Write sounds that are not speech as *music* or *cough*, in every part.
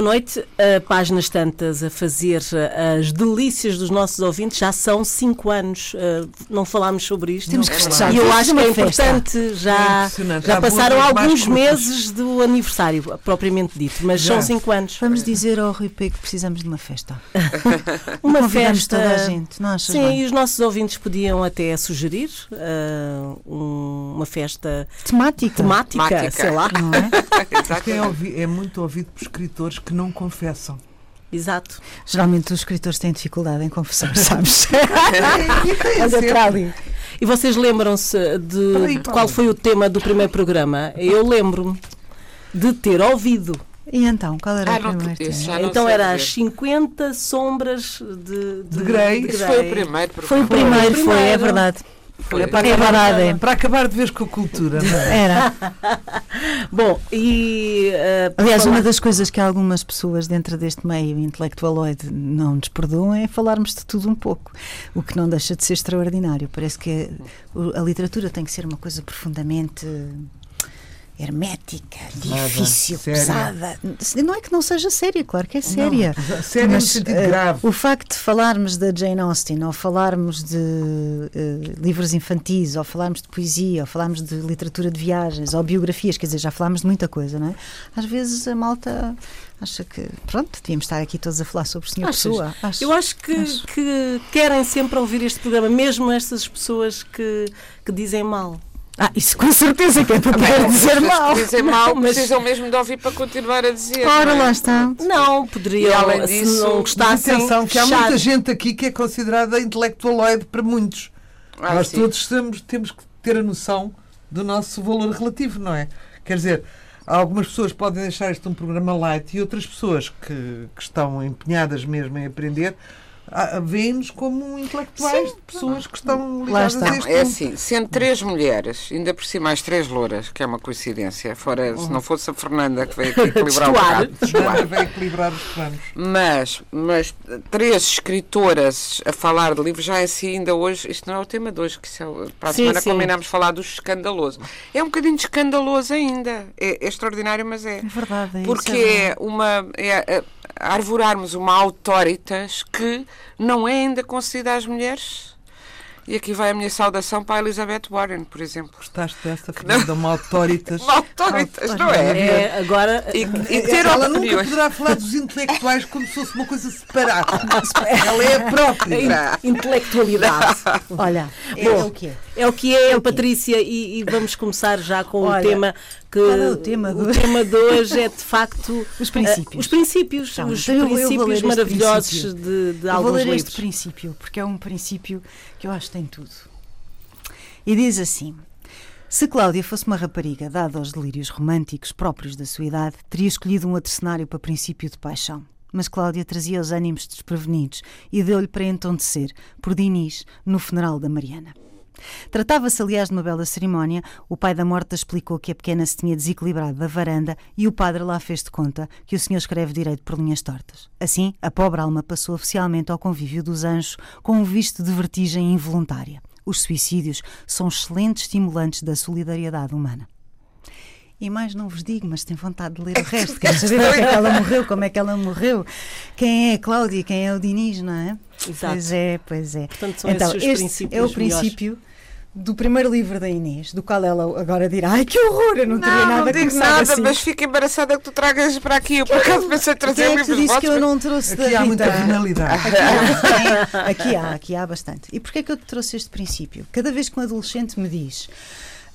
Boa noite. Uh, páginas tantas a fazer uh, as delícias dos nossos ouvintes. Já são cinco anos. Uh, não falámos sobre isto. Temos que festejar. E eu acho que é importante. Já, É já passaram alguns meses do aniversário, propriamente dito. Mas Já. são cinco anos. Vamos dizer ao Rui P que precisamos de uma festa. *laughs* Uma Convidamos festa. toda a gente, não achas Sim, bem? e os nossos ouvintes podiam até sugerir uh, um- uma festa Temática. temática, Temática. sei lá. Não é? *laughs* É, ouvi- é muito ouvido por escritores que não confessam. Exato. Geralmente os escritores têm dificuldade em confessar, *laughs* sabes? Olha para ali. E vocês lembram-se de, Peraí, de qual foi o tema do primeiro programa? Eu lembro-me de ter ouvido. E então, qual era Ah, o primeiro tema? então era as 50 sombras de, De Grey. Isso foi o primeiro Foi o programa. primeiro, foi, é primeiro. Foi. É verdade. É. Para acabar de vez com a cultura, não é? Era. *laughs* Bom, e. uh, Aliás, falar- uma das coisas que algumas pessoas dentro deste meio intelectualoide não nos perdoam é falarmos de tudo um pouco, o que não deixa de ser extraordinário. Parece que a, a literatura tem que ser uma coisa profundamente hermética, difícil, séria. pesada. Não é que não seja séria, claro que é séria. *laughs* Não, sério no Mas, sentido eh, grave. O facto de falarmos da Jane Austen, ou falarmos de eh, livros infantis, ou falarmos de poesia, ou falarmos de literatura de viagens, ou biografias, quer dizer, já falámos de muita coisa, não é? Às vezes a malta acha que, pronto, devíamos estar aqui todos a falar sobre o Senhor Achas? Pessoa. Acho. Eu acho que, Acho. que querem sempre ouvir este programa, mesmo estas pessoas que, que dizem mal. Ah, isso com certeza que é para Bem, poder dizer mal. que dizem mal Mas- precisam mesmo de ouvir para continuar a dizer. Ora, não é? lá está. Não, E poderiam, além se disso, não Mas gostassem. atenção, que há fechar. muita gente aqui que é considerada intelectualoide para muitos. Ah, Nós sim. todos temos, temos que ter a noção do nosso valor relativo, não é? Quer dizer, algumas pessoas podem deixar isto um programa light e outras pessoas que, que estão empenhadas mesmo em aprender ah, veem-nos como intelectuais, pessoas que estão ligadas está. a este É mundo. assim, sendo três mulheres, ainda por cima as três louras, que é uma coincidência, fora se não fosse a Fernanda que veio aqui *laughs* equilibrar o bocado, vai equilibrar os planos. Mas, mas três escritoras a falar de livros, já é assim, ainda hoje, isto não é o tema de hoje, que é, para a Sim, semana sim. combinamos falar do escandaloso. É um bocadinho escandaloso ainda. É, é extraordinário, mas é. É verdade. é Porque isso é é uma. É, é, arvorarmos uma autoritas que não é ainda concedida às mulheres. E aqui vai a minha saudação para a Elizabeth Warren, por exemplo. Gostaste dessa, Fernanda? Uma autoritas. *laughs* Uma autoritas, não é? É, agora, E, e ter Ela nunca opiniões. poderá falar dos intelectuais como se fosse uma coisa separada. Ela é a própria. *laughs* intelectualidade. Olha, é, Bom, é o que é. É o que é, Patrícia, e, e vamos começar já com Olha, o tema que é o tema do- o tema de hoje é de facto *laughs* Os princípios. eh, os princípios, Então, os então vou princípios maravilhosos princípio. de, de Eu vou alguns ler livros. este princípio, porque é um princípio que eu acho que tem tudo. E diz assim: Se Cláudia fosse uma rapariga dada aos delírios românticos próprios da sua idade, teria escolhido um outro cenário para princípio de paixão. Mas Cláudia trazia os ânimos desprevenidos e deu-lhe para entontecer, por Dinis, no funeral da Mariana. Tratava-se, aliás, de uma bela cerimónia. O pai da morta explicou que a pequena se tinha desequilibrado da varanda e o padre lá fez de conta que o senhor escreve direito por linhas tortas. Assim, a pobre alma passou oficialmente ao convívio dos anjos com um visto de vertigem involuntária. Os suicídios são excelentes estimulantes da solidariedade humana. E mais não vos digo, mas tenho vontade de ler o resto. Quero saber porque é que ela morreu, como é que ela morreu, quem é a Cláudia, quem é o Diniz, não é? Exato. Pois é, pois é. Portanto, são então, esses os este princípios é o melhores. princípio do primeiro livro da Inês, do qual ela agora dirá: Ai que horror, eu não teria Não, nada não a digo nada, assim. mas fico embaraçada que tu tragas para aqui. Eu por acaso pensei em Quem trazer é que disse que eu não trouxe Aqui da há muita finalidade. Aqui há, aqui há, aqui há bastante. E porquê é que eu te trouxe este princípio? Cada vez que um adolescente me diz,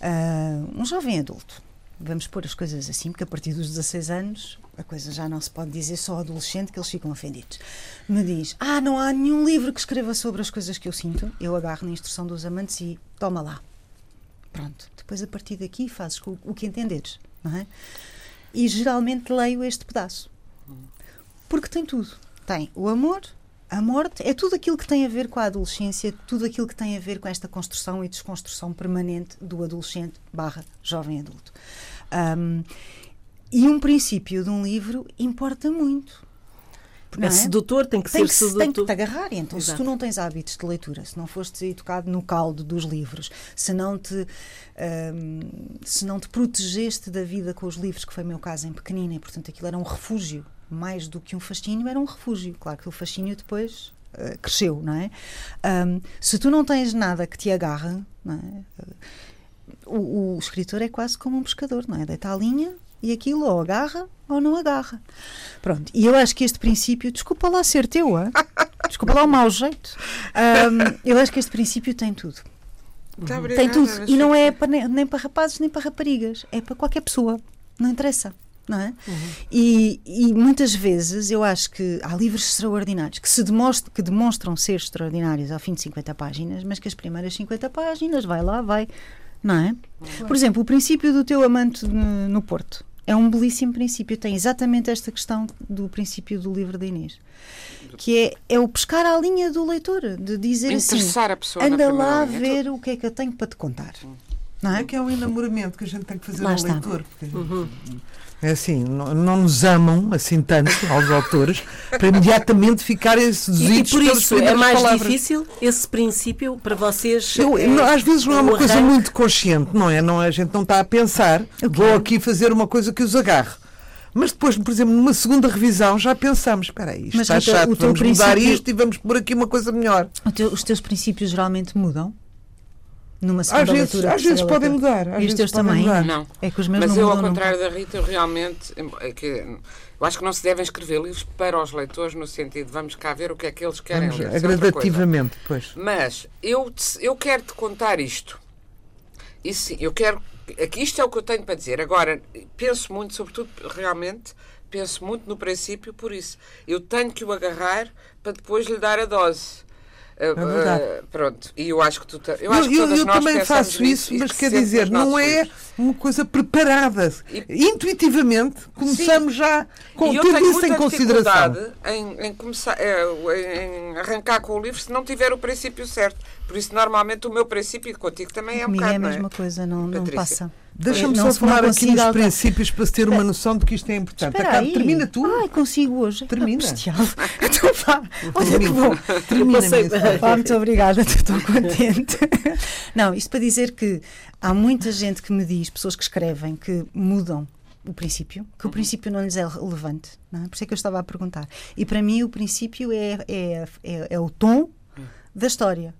ah, um jovem adulto, vamos pôr as coisas assim, porque a partir dos 16 anos a coisa já não se pode dizer só adolescente que eles ficam ofendidos. Me diz, ah, não há nenhum livro que escreva sobre as coisas que eu sinto, eu agarro na instrução dos amantes e toma lá. Pronto. Depois a partir daqui fazes o, o que entenderes, não é? E geralmente leio este pedaço. Porque tem tudo. Tem o amor, a morte, é tudo aquilo que tem a ver com a adolescência, tudo aquilo que tem a ver com esta construção e desconstrução permanente do adolescente barra jovem adulto. Ahm, e um princípio de um livro importa muito. não É sedutor, tem que tem ser que, se- tem que sedutor. te agarrar. Então, se Exato. tu não tens hábitos de leitura, se não fostes educado no caldo dos livros, se não te, ahm, se não te protegeste da vida com os livros, que foi o meu caso em pequenina, e portanto aquilo era um refúgio mais do que um fascínio, era um refúgio. Claro que o fascínio depois uh, cresceu, não é? Um, se tu não tens nada que te agarra, não é? o, o, escritor é quase como um pescador, não é? Deita a linha e aquilo ou agarra ou não agarra. Pronto, e eu acho que este princípio, desculpa lá ser teu, hein? *laughs* desculpa lá o mau jeito, um, eu acho que este princípio tem tudo. Obrigada, tem tudo. E não é para, nem para rapazes nem para raparigas, é para qualquer pessoa, não interessa. Não é? Uhum. E, e, muitas vezes eu acho que há livros extraordinários que se demonstram, que demonstram ser extraordinários ao fim de 50 páginas, mas que as primeiras 50 páginas vai lá, vai, não é? Por exemplo, o princípio do teu amante no, Porto é um belíssimo princípio. Tem exatamente esta questão do princípio do livro da Inês. Que é, é o pescar à linha do leitor, de dizer assim: a pessoa anda lá ver o que é que eu tenho para te contar. Não é? é que é um enamoramento que a gente tem que fazer lá ao está. leitor. Porque uhum. É assim, não, não, nos amam assim tanto *laughs* aos autores para imediatamente ficarem seduzidos E, e por isso é mais palavras. difícil esse princípio para vocês. Eu, é, às vezes não é uma coisa muito consciente, não é? Não, a gente não está a pensar, okay. vou aqui fazer uma coisa que os agarre. Mas depois, por exemplo, numa segunda revisão já pensamos, espera aí, isto Mas está chato, o teu vamos princípio... mudar isto e vamos pôr aqui uma coisa melhor. Teu, os teus princípios geralmente mudam? Numa segunda às vezes, leitura. Às vezes podem mudar. Às e os teus também? Mudar. Não. É que os meus Mas não eu, ao contrário da Rita, eu realmente. É que, eu acho que não se devem escrever livros para os leitores, no sentido de vamos cá ver o que é que eles querem vamos, ler. É gradativamente, pois. Mas eu, eu quero te contar isto. E sim, eu quero. Aqui isto é o que eu tenho para dizer. Agora, penso muito, sobretudo, realmente, penso muito no princípio, por isso. Eu tenho que o agarrar para depois lhe dar a dose. É uh, pronto, e eu acho que tu. Eu, acho que eu, eu também faço isso, mas quer dizer, não é filhos. uma coisa preparada. E, Intuitivamente, começamos Sim. já com ter isso em consideração. Em, em, começar, é, em arrancar com o livro se não tiver o princípio certo. Por isso, normalmente, o meu princípio contigo também é um bocado. é a mesma é? coisa, não, não passa. Deixa-me só falar aqui nos princípios para se ter uma noção de que isto é importante. Aí. Termina tu. Ai, consigo hoje. Termina. *laughs* então vá. Olha que bom. Termina. Pá, muito obrigada, *laughs* estou contente. Não, isto para dizer que há muita gente que me diz, pessoas que escrevem, que mudam o princípio, que o princípio não lhes é relevante. É? Por isso é que eu estava a perguntar. E para mim o princípio é, é, é, é o tom da história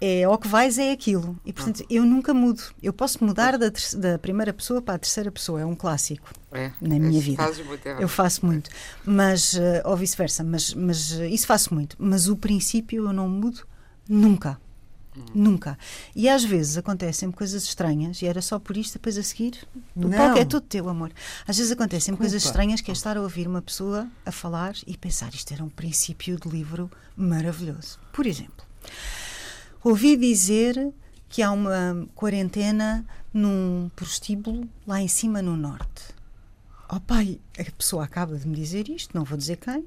é ao que vais é aquilo. E portanto, eu nunca mudo. Eu posso mudar da, da primeira pessoa para a terceira pessoa, é um clássico é, na minha vida. Muito, eu faço muito. Mas, uh, ou vice-versa, mas, mas uh, isso faço muito. Mas o princípio eu não mudo nunca. Hum. Nunca. E às vezes acontecem coisas estranhas, e era só por isto, depois a seguir, o palco é tudo teu, amor. Às vezes acontecem Desculpa. coisas estranhas que é estar a ouvir uma pessoa a falar e pensar isto era um princípio de livro maravilhoso. Por exemplo, Ouvi dizer que há uma quarentena num prostíbulo lá em cima no norte. Oh pai, a pessoa acaba de me dizer isto, não vou dizer quem,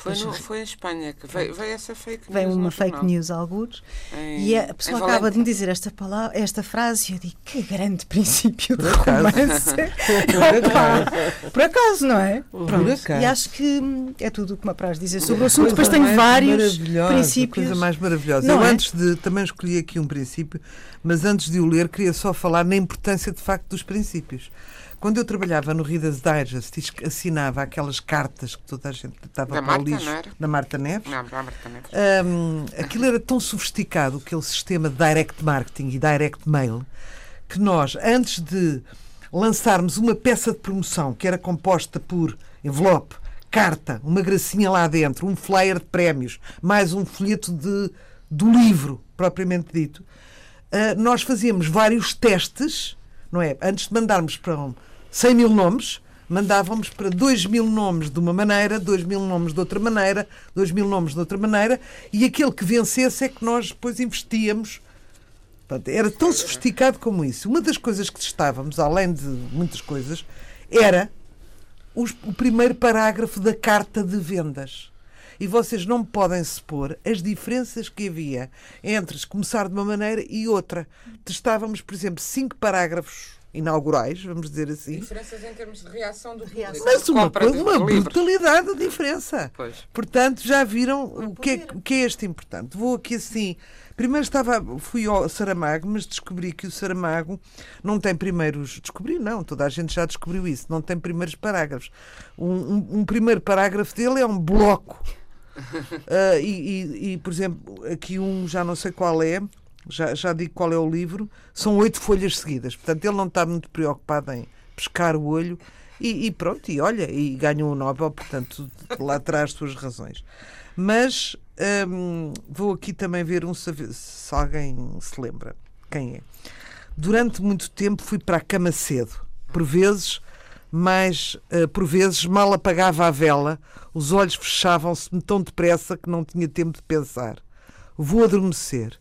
foi, no, foi em Espanha que veio, veio essa fake news. Veio uma fake jornal. news, alguns, e a pessoa acaba de me dizer esta, palavra, esta frase e eu digo: que grande princípio de romance. *laughs* Por acaso, não é? Por acaso. E acho que é tudo o que me apraz dizer sobre o assunto. Depois tenho vários princípios. coisa mais maravilhosa. eu, é? antes de. Também escolhi aqui um princípio, mas antes de o ler, queria só falar na importância de facto dos princípios. Quando eu trabalhava no Reader's Digest assinava aquelas cartas que toda a gente estava para Marta, o lixo, da Marta Neves, não, da Marta Neves. Um, aquilo era tão sofisticado, aquele sistema de direct marketing e direct mail, que nós, antes de lançarmos uma peça de promoção que era composta por envelope, carta, uma gracinha lá dentro, um flyer de prémios, mais um folheto de, do livro, propriamente dito, uh, nós fazíamos vários testes, não é? Antes de mandarmos para um, 100 mil nomes, mandávamos para 2 mil nomes de uma maneira, 2 mil nomes de outra maneira, 2 mil nomes de outra maneira, e aquele que vencesse é que nós depois investíamos. Portanto, era tão sofisticado como isso. Uma das coisas que testávamos, além de muitas coisas, era os, o primeiro parágrafo da carta de vendas. E vocês não podem supor as diferenças que havia entre começar de uma maneira e outra. Testávamos, por exemplo, cinco parágrafos inaugurais, vamos dizer assim. Diferenças em termos de reação do público. Mas uma, uma brutalidade de diferença. Pois. Portanto, já viram o que, é, o que é este importante. Vou aqui assim. Primeiro estava, fui ao Saramago, mas descobri que o Saramago não tem primeiros. Descobri, não, toda a gente já descobriu isso. Não tem primeiros parágrafos. Um, um- um primeiro parágrafo dele é um bloco. *laughs* Ah, e, e- e, por exemplo, aqui um, já não sei qual é, já, já digo qual é o livro, são oito folhas seguidas. Portanto, ele não está muito preocupado em pescar o olho e, e pronto, e olha, e ganhou o Nobel, portanto, lá traz suas razões. Mas hum, vou aqui também ver um se, se alguém se lembra. Quem é? Durante muito tempo fui para a cama cedo. Por vezes, mas eh, por vezes mal apagava a vela, os olhos fechavam-se-me tão depressa que não tinha tempo de pensar. Vou adormecer.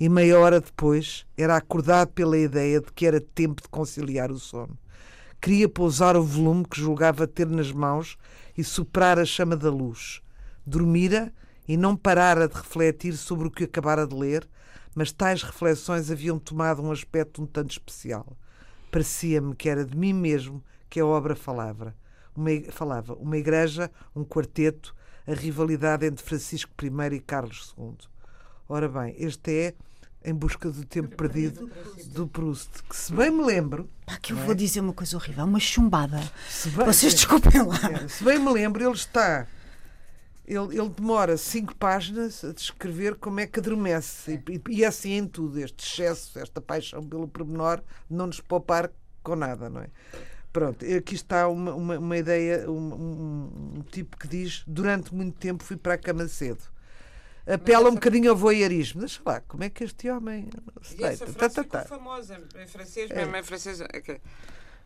E meia hora depois era acordado pela ideia de que era tempo de conciliar o sono. Queria pousar o volume que julgava ter nas mãos e soprar a chama da luz. Dormira e não parara de refletir sobre o que acabara de ler, mas tais reflexões haviam tomado um aspecto um tanto especial. Parecia-me que era de mim mesmo que a obra falava. Uma, falava uma igreja, um quarteto, a rivalidade entre Francisco I e Carlos II. Ora bem, este é Em Busca do Tempo Perdido do Proust, que se bem me lembro, Pá, que eu vou dizer uma coisa horrível, uma chumbada. se bem, Vocês desculpem lá. É, se bem me lembro, ele está. Ele, ele demora cinco páginas a descrever como é que adormece. E, e, e é assim em tudo, este excesso, esta paixão pelo pormenor, não nos poupar com nada, não é? Pronto, aqui está uma, uma, uma ideia, um, um- um tipo que diz: Durante muito tempo fui para a cama cedo. Apela um bocadinho ao voyeurismo. Deixa lá, como é que este homem E essa frase Tá, tá, ficou tá. famosa em francês, mesmo em francês. É, que,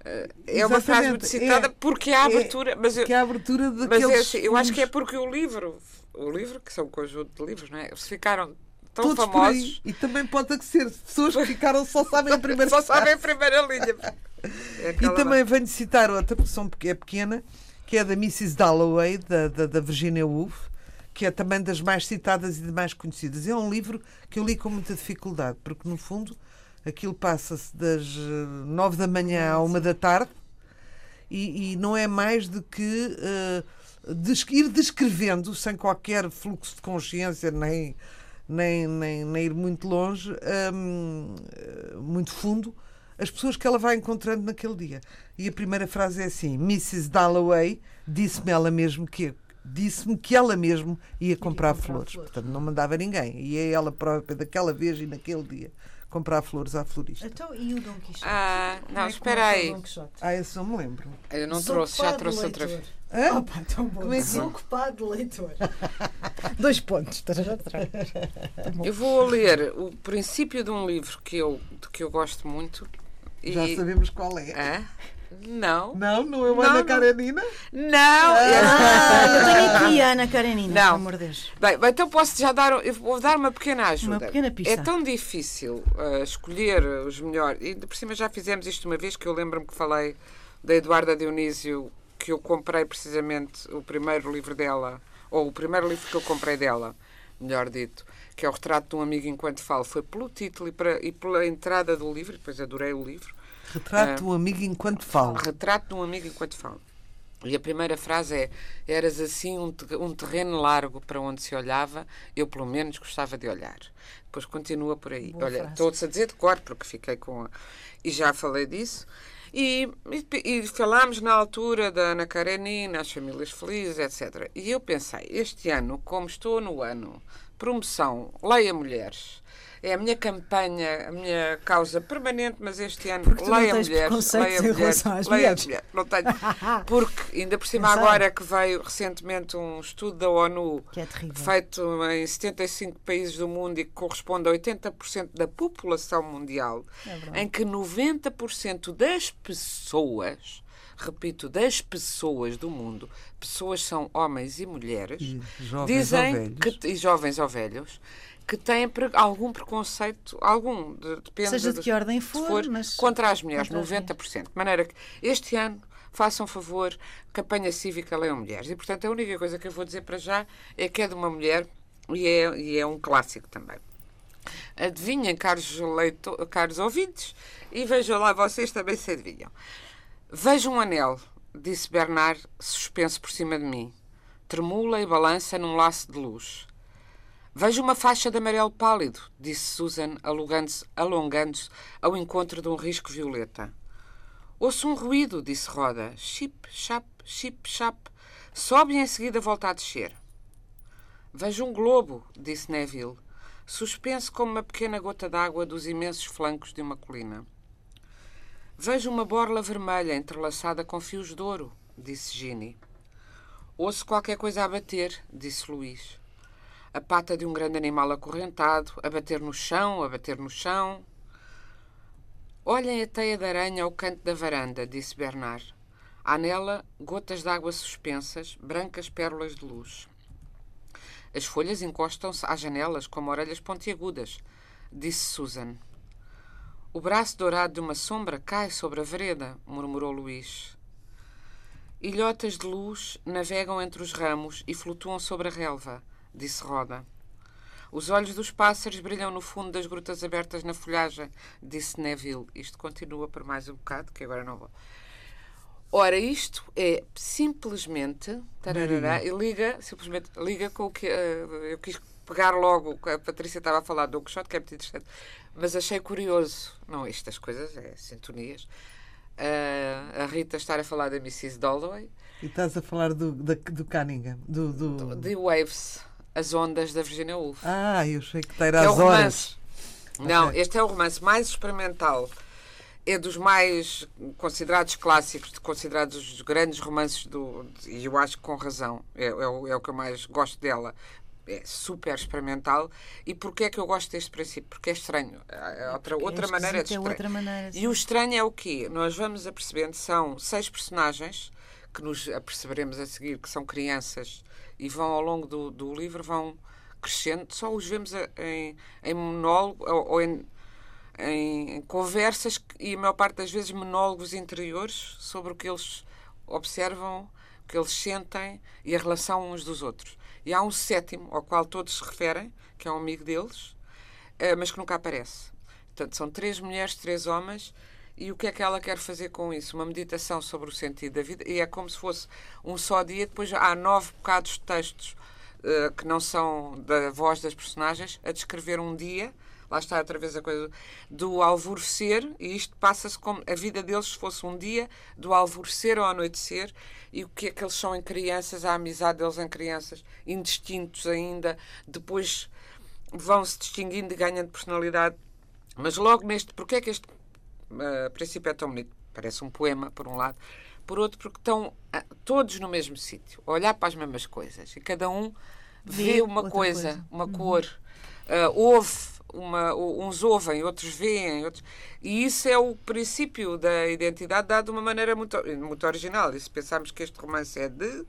eh, é uma frase muito Exatamente, citada é- porque há é- abertura. mas eu, Que é a abertura mas daqueles. é assim, eu acho que é porque o livro, o livro, que são um conjunto de livros, não é? Eles ficaram tão todos famosos. E também pode ser pessoas que ficaram só sabem a *laughs* primeira Só sabem a primeira linha. *laughs* É E também venho citar outra, porque é pequena, que é da Mrs. Dalloway, da, da, da Virginia Woolf, que é também das mais citadas e das mais conhecidas. É um livro que eu li com muita dificuldade, porque no fundo aquilo passa-se das eh, nove da manhã à uma da tarde e, e não é mais do que eh, des- ir descrevendo, sem qualquer fluxo de consciência, nem, nem, nem, nem ir muito longe, hum, eh, muito fundo, as pessoas que ela vai encontrando naquele dia. E a primeira frase é assim: Mrs. Dalloway disse-me ela mesmo que disse-me que ela mesmo ia comprar, flores. Portanto, não mandava ninguém. E é ela própria daquela vez e naquele dia comprar flores à florista. Então, e o Dom Quixote? Ah, Como não, é espera aí. Ah, esse não me lembro. Eu não trouxe, já trouxe outra vez. Hã? Opa, tão bom. Como é que- Desocupado leitor. *laughs* Dois pontos. Eu vou ler o princípio de um livro que eu, de que eu gosto muito. E... Já sabemos qual é. Hã? Não. Não, não é o Não, Ana. Karenina? Não! Ah, eu tenho aqui a *laughs* Ana Karenina, Não. pelo amor de Deus. Bem, bem, então posso já dar. Eu vou dar uma pequena ajuda. Uma pequena pista. É tão difícil ah, escolher os melhores. E por cima já fizemos isto uma vez que eu lembro-me que falei da Eduarda Dionísio, que eu comprei precisamente o primeiro livro dela, ou o primeiro livro que eu comprei dela, melhor dito, que é o Retrato de um Amigo Enquanto Falo. Foi pelo título e, para- e pela entrada do livro, depois adorei o livro. Retrato um amigo enquanto fala. Retrato de um amigo enquanto falo. E a primeira frase é: Eras assim um, te- terreno largo para onde se olhava, eu pelo menos gostava de olhar. Depois continua por aí. Boa Olha, estou-te a dizer de cor, porque fiquei com. A... E já falei disso. E, e, e falámos na altura da Ana Karenina, as famílias felizes, etc. E eu pensei: este ano, como estou no ano, promoção, leia mulheres. É a minha campanha, a minha causa permanente, mas este ano Porque tu não leia tens mulheres, leia em mulheres, relação às leia mulheres. Não tenho. *laughs* Porque, ainda por cima, agora que veio recentemente um estudo da ONU Que é feito em 75 países do mundo e que corresponde a 80% da população mundial, É em que 90% das pessoas, repito, das pessoas do mundo, pessoas são homens e mulheres, E jovens dizem que e jovens ou velhos que têm algum preconceito, algum, de- depende Seja de que ordem for, se mas contra as mulheres, contra as 90%. De maneira que este ano façam favor, campanha cívica leiam mulheres. E portanto a única coisa que eu vou dizer para já é que é de uma mulher e é, e é um clássico também. Adivinhem, caros, leito, caros ouvintes, E vejam lá, vocês também se adivinham. Vejo um anel, disse Bernard, suspenso por cima de mim. Tremula e balança num laço de luz. Vejo uma faixa de amarelo pálido, disse Susan, alongando-se alongando ao encontro de um risco violeta. Ouço um ruído, disse Roda. Chip, chap, chip, chap. Sobe e em seguida volta a descer. Vejo um globo, disse Neville, suspenso como uma pequena gota d'água dos imensos flancos de uma colina. Vejo uma borla vermelha entrelaçada com fios de ouro, disse Ginny. Ouço qualquer coisa a bater, disse Luís a pata de um grande animal acorrentado, a bater no chão, a bater no chão. Olhem a teia de aranha ao canto da varanda, disse Bernard. Há nela gotas de água suspensas, brancas pérolas de luz. As folhas encostam-se às janelas como orelhas pontiagudas, disse Susan. O braço dourado de uma sombra cai sobre a vereda, murmurou Luís. Ilhotas de luz navegam entre os ramos e flutuam sobre a relva disse Roda. Os olhos dos pássaros brilham no fundo das grutas abertas na folhagem, disse Neville. Isto continua por mais um bocado, que agora não vou. Ora, isto é simplesmente. Tararara, e liga, simplesmente, liga com o que. Uh, eu quis pegar logo, a Patrícia estava a falar do Quixote, que é muito interessante, mas achei curioso. Não, estas coisas, é sintonias. Uh, a Rita estar a falar da Mrs. Dalloway. E estás a falar do, do, do Cunningham, do, do... The Waves. As Ondas da Virginia Woolf. Ah, eu sei que era é as horas. Não, okay. este é o romance mais experimental. É dos mais considerados clássicos, considerados os grandes romances do. E eu acho que com razão. É, é, o, é o que eu mais gosto dela é super experimental. E porquê é que eu gosto deste princípio? Porque é estranho. É outra, outra, maneira de é outra maneira E o estranho é o quê? Nós vamos apercebendo, são seis personagens que nos aperceberemos a seguir que são crianças e vão ao longo do, do livro vão crescendo, só os vemos em, em monólogo ou, ou em, em, conversas e a maior parte das vezes monólogos interiores sobre o que eles observam, o que eles sentem e a relação uns dos outros. E há um sétimo ao qual todos se referem, que é um amigo deles, eh, mas que nunca aparece. Portanto, são três mulheres, três homens e o que é que ela quer fazer com isso? Uma meditação sobre o sentido da vida. E é como se fosse um só dia. Depois há nove bocados de textos uh, que não são da voz das personagens a descrever um dia. Lá está outra vez a coisa do alvorecer, e isto passa-se como a vida deles fosse um dia do alvorecer ao anoitecer, e o que é que eles são em crianças, a amizade deles em crianças, indistintos ainda, depois vão se distinguindo e ganhando personalidade. Mas logo neste, porque é que este a princípio é tão bonito, parece um poema, por um lado, por outro, porque estão ah, todos no mesmo sítio, a olhar para as mesmas coisas, e cada um vê, vê uma coisa, coisa, uma uhum. cor, uh, ouve, uma, uns ouvem, outros veem, outros... e isso é o princípio da identidade dado de uma maneira muito, muito original. E se pensarmos que este romance é de.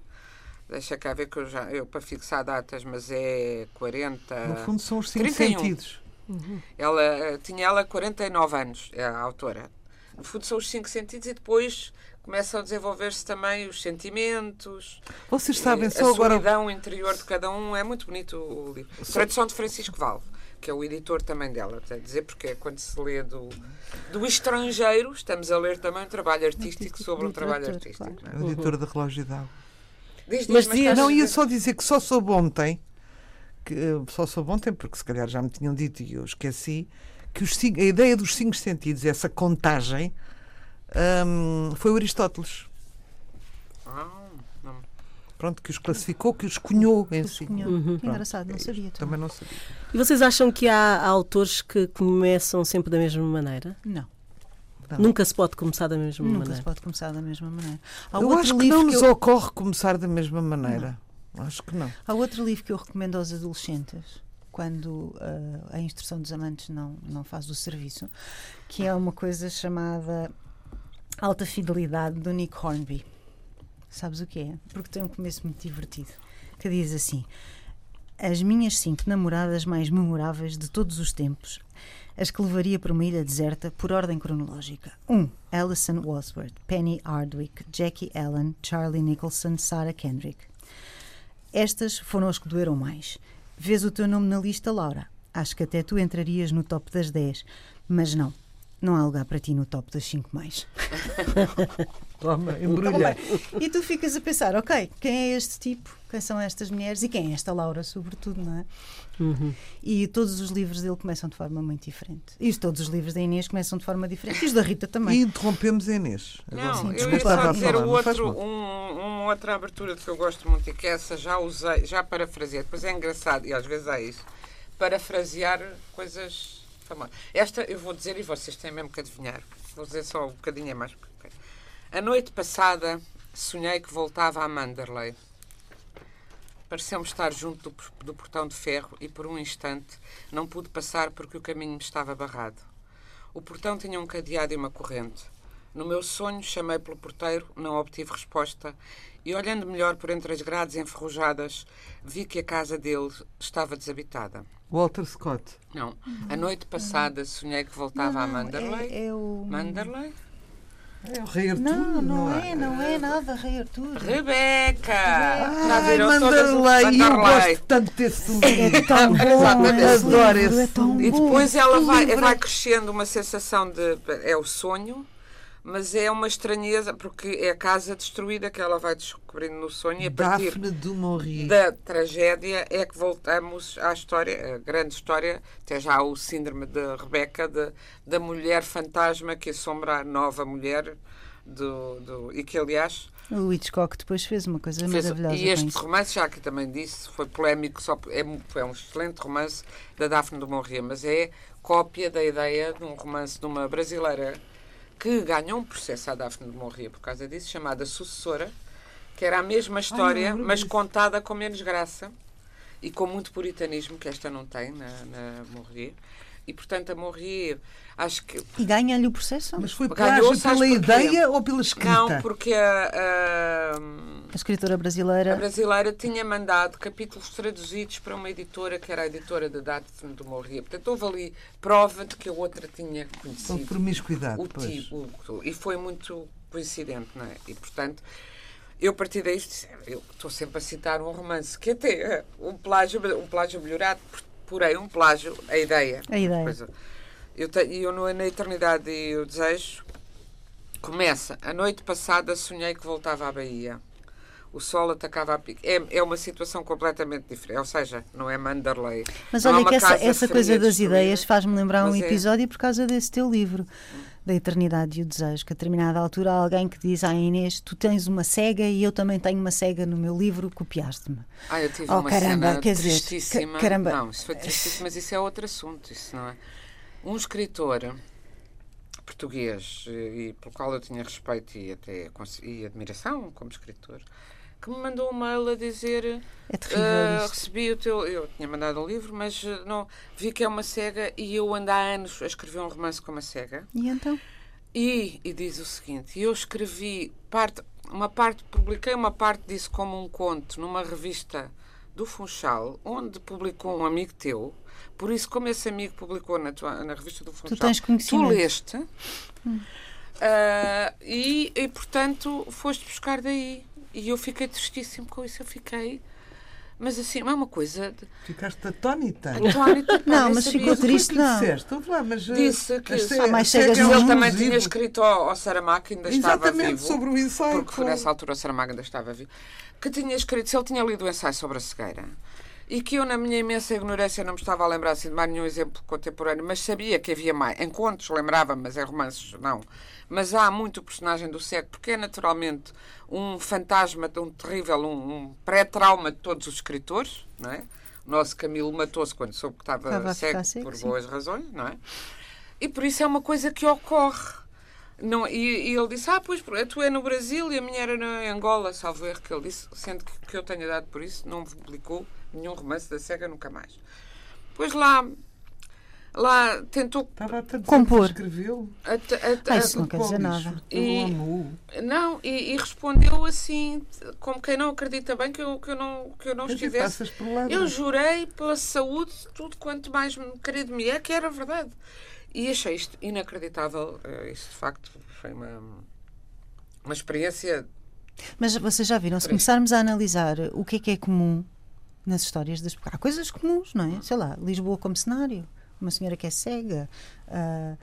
Deixa cá ver que eu já. Eu para fixar datas, mas é 40. No fundo, são os cinco 31. sentidos. Uhum. Ela, eh, tinha ela 49 anos, é a autora. No fundo, são os cinco sentidos e depois começam a desenvolver-se também os sentimentos. Vocês sabem, só a agora. solidão interior de cada um. É muito bonito o livro. Só... Tradução de Francisco Val, que é o editor também dela. Quer dizer, porque é quando se lê do, do estrangeiro, estamos a ler também um trabalho artístico sobre um trabalho artístico. Claro. É? O editor da Relógio d'Água. Diz, diz, mas, mas não, ia só dizer que só soube ontem que só soube ontem, porque se calhar já me tinham dito e eu esqueci, que os, a ideia dos cinco sentidos, essa contagem, um, foi o Aristóteles. Ah, não. Pronto, que os classificou, que os cunhou em si. Uhum. Engraçado, não sabia. Também. também não sabia. E vocês acham que há autores que começam sempre da mesma maneira? Não. Não. Nunca se pode começar da mesma Nunca maneira. Nunca se pode começar da mesma maneira. Há eu acho que não nos eu... ocorre começar da mesma maneira. Não. Acho que não. Há outro livro que eu recomendo aos adolescentes quando uh, a instrução dos amantes não, não faz o serviço, que é uma coisa chamada Alta Fidelidade do Nick Hornby. Sabes o que é? Porque tem um começo muito divertido. Que diz assim: As minhas cinco namoradas mais memoráveis de todos os tempos, as que levaria para uma ilha deserta por ordem cronológica. 1. Um, Alison Walsworth, Penny Hardwick, Jackie Allen, Charlie Nicholson, Sarah Kendrick. Estas foram as que doeram mais. Vês o teu nome na lista, Laura? Acho que até tu entrarias no top das 10. Mas não. não há lugar para ti no top das 5 mais. *laughs* Toma, embrulha. E tu ficas a pensar, ok, quem é este tipo? Quem são estas mulheres? E quem é esta Laura, sobretudo, não é? Uhum. E todos os livros dele começam de forma muito diferente. E todos os livros da Inês começam de forma diferente. E os da Rita E também. interrompemos a Inês. Não, Sim, eu desculpa, ia só estava a dizer falar, outro, um, uma outra abertura que eu gosto muito e que essa já usei, já parafraseei, depois é engraçado, e às vezes há isso, parafrasear coisas famosas. Esta eu vou dizer e vocês têm mesmo que adivinhar. Vou dizer só um bocadinho a mais. A noite passada sonhei que voltava a Manderley. Pareceu-me estar junto do, do portão de ferro e por um instante não pude passar porque o caminho me estava barrado. O portão tinha um cadeado e uma corrente. No meu sonho, chamei pelo porteiro, não obtive resposta e, olhando melhor por entre as grades enferrujadas, vi que a casa dele estava desabitada. Walter Scott. Não, a noite passada sonhei que voltava a Manderley. É, é o... Manderley? É o Rei Artur. Não, não é, não é nada, Rei Artur. Rebeca! Ai, Manderley, eu gosto tanto desse *laughs* livro. É tão bom, Exatamente. esse Adoro livro, é esse tão E bom. depois ela vai, vai é- crescendo uma sensação de. É o sonho, mas é uma estranheza, porque é a casa destruída que ela vai descobrindo no sonho e a partir Daphne du Maurier. da tragédia é que voltamos à história, a grande história, até já o síndrome de Rebeca, de, da mulher fantasma que assombra a nova mulher. Do, do, e que, aliás, O Hitchcock depois fez uma coisa Fez- maravilhosa e este romance, já que também disse, foi polémico, só, é, foi um excelente romance da Daphne do Maurier, mas é cópia da ideia de um romance de uma brasileira que ganhou um processo à Daphne do Maurier por causa disso, chamada Sucessora, que era a mesma história, lembro mas disso. contada com menos graça e com muito puritanismo, que esta não tem na, na. E, portanto, a Maurier, acho que E ganha-lhe o processo? Mas foi plágio pela ideia ou pela escrita? não, porque a- a A escritora A brasileira. brasileira tinha mandado capítulos traduzidos para uma editora que era a editora da Daphne do Maurier. Portanto, houve ali prova de que a outra tinha Por conhecido promiscuidade. o tipo. o- E foi muito coincidente, não é? E, portanto, eu a partir daí eu estou sempre a citar um romance que até é um plágio, um plágio melhorado, porém um plágio, a ideia. A ideia. Pois é. eu, te- eu no, na Eternidade e o Desejo começa. A noite passada sonhei que voltava à Bahia. O sol atacava a pique. É, é uma situação completamente diferente. Ou seja, não é Manderley. Mas Não é olha que essa, essa coisa das ideias faz-me lembrar um mas é- episódio por causa desse teu livro, da Eternidade e o Desejo, que a determinada altura há alguém que diz à Inês: Tu tens uma cega e eu também tenho uma cega no meu livro, copiaste-me. Ah, eu tive Oh, uma caramba, cena quer dizer, tristíssima. caramba. Não, isso foi tristíssimo, mas isso é outro assunto, isso não é? Um escritor português, eh, e pelo qual eu tinha respeito e até e admiração como escritor, que me mandou um mail a dizer É terrível "Ah, isto. recebi o teu. Eu tinha mandado um livro, mas eh, não vi que é uma cega e eu ando há anos a escrever um romance com uma cega. E então? E, e diz o seguinte: eu escrevi parte, uma parte, publiquei uma parte disso como um conto numa revista do Funchal, onde publicou um amigo teu. Por isso, como esse amigo publicou na, tua, na revista do Funchal, tens conhecimento. tu leste. ah, e, e, portanto, foste buscar daí. E eu fiquei tristíssimo com isso. Eu fiquei. Mas assim, é uma coisa. De... Ficaste atónita. Atónita, pá, Não, mas ficou que triste, que não. disseste? Ouve lá, mas, Disse que- esta- Há mais cegas que Ele também tinha escrito ao, ao Saramago, ainda estava Exatamente, vivo. sobre o ensaio. Porque nessa altura o Saramago ainda estava vivo. Que tinha escrito, se ele tinha lido o ensaio sobre a cegueira. E que eu, na minha imensa ignorância, não me estava a lembrar assim, de mais nenhum exemplo contemporâneo, mas sabia que havia mais. Em contos lembrava, mas em romances não. Mas há muito o personagem do cego, porque é naturalmente um fantasma, um terrível, um, um pré-trauma de todos os escritores, não é? O nosso Camilo matou-se quando soube que estava, Estava cego, cego, por sim. boas razões, não é? E por isso é uma coisa que ocorre. Não, e, e ele disse: Ah, pois, a tua é no Brasil e a minha era na Angola, salvo erro que ele disse, sendo que, que eu tenha dado por isso, não publicou nenhum romance da cega nunca mais. Pois lá, lá tentou. Compor. anos a escrevê-lo. a- a- Ah, a- isso não quer dizer nada. E- não, e, e respondeu assim, como quem não acredita bem que eu, que eu, não, que eu não estivesse. Eu jurei pela saúde, tudo quanto mais querido me é, que era verdade. E achei isto inacreditável. eh, Isso, de facto, foi uma, uma experiência. Mas vocês já viram, se começarmos a analisar o que é que é comum nas histórias das. Há coisas comuns, não é? Sei lá, Lisboa como cenário, uma senhora que é cega, ah,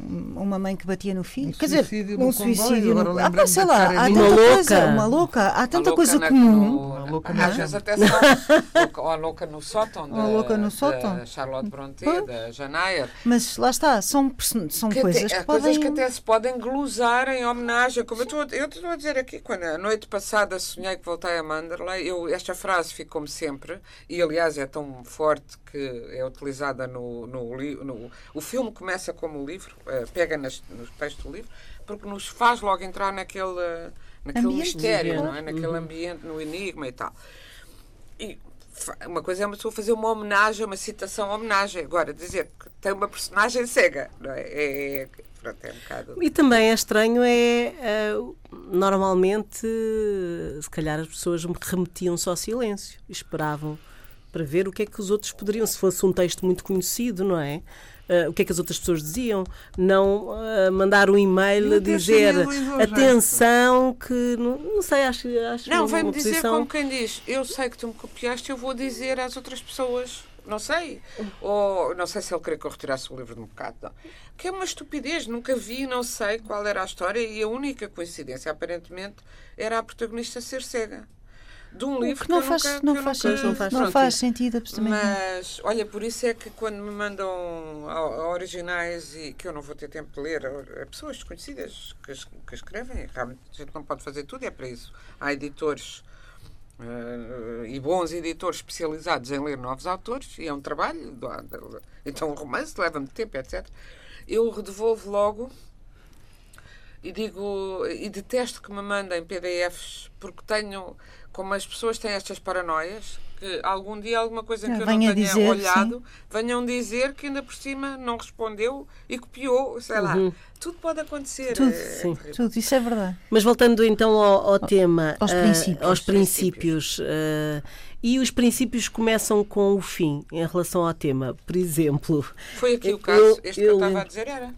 uma mãe que batia no filho. Um Quer dizer, suicídio um no comboio, suicídio agora no... Ah, sei da lá, há de- tanta Uma coisa, louca. uma louca, há tanta louca coisa comum. no- Uma louca às vezes até são. *laughs* louca- ou a louca no sótão. Ou a da- louca no da sótão. Charlotte Brontë, Pois. da Janayer. Mas lá está, são, são Que coisas até, que há coisas podem. que até se podem glosar em homenagem. Como eu estou, a- eu estou a dizer aqui, quando a noite passada sonhei que voltei a Manderley, eu, esta frase ficou-me sempre, e aliás é tão forte que é utilizada no, no, no O filme começa como o livro, eh, pega nas, nos peixes do livro, porque nos faz logo entrar naquele, naquele Ambiente. mistério, Uhum. não é? naquele ambiente, no enigma e tal. E uma coisa é uma pessoa fazer uma homenagem, uma citação homenagem. Agora, dizer que tem uma personagem cega, não é? É, é, pronto, é um bocado. E também é estranho é eh, normalmente se calhar as pessoas remetiam-se ao silêncio e esperavam para ver o que é que os outros poderiam, se fosse um texto muito conhecido, não é? Eh, o que é que as outras pessoas diziam? Não eh, mandar um e-mail a dizer atenção que não, não sei, acho, acho Não, uma vem-me dizer posição- como quem diz: Eu sei que tu me copiaste, eu vou dizer às outras pessoas. Não sei. Ou não sei se ele queria que eu retirasse o livro de um bocado. Não. Que é uma estupidez. Nunca vi, não sei qual era a história. E a única coincidência, aparentemente, era a protagonista ser cega. De um O livro que não faz, nunca, não que faz, nunca- não faz não sentido. faz sentido absolutamente. Mas, olha, por isso é que quando me mandam originais e que eu não vou ter tempo de ler, a- pessoas desconhecidas que, que escrevem, realmente a gente não pode fazer tudo, é para isso. Há editores eh, e bons editores especializados em ler novos autores, e é um trabalho, então um romance leva-me tempo, etc. Eu redevolvo logo e digo e detesto que me mandem PDFs porque tenho como as pessoas têm estas paranoias que algum dia alguma coisa que Ah, eu não tenha dizer, olhado venham dizer que ainda por cima não respondeu e copiou sei lá tudo pode acontecer Tudo, é sim. terrível. Tudo, isso é verdade. Mas voltando então ao, ao tema, aos ah, princípios. aos princípios, ah, e os princípios começam com o fim em relação ao tema. Por exemplo, foi aqui Eu- o caso este que eu eu estava a dizer era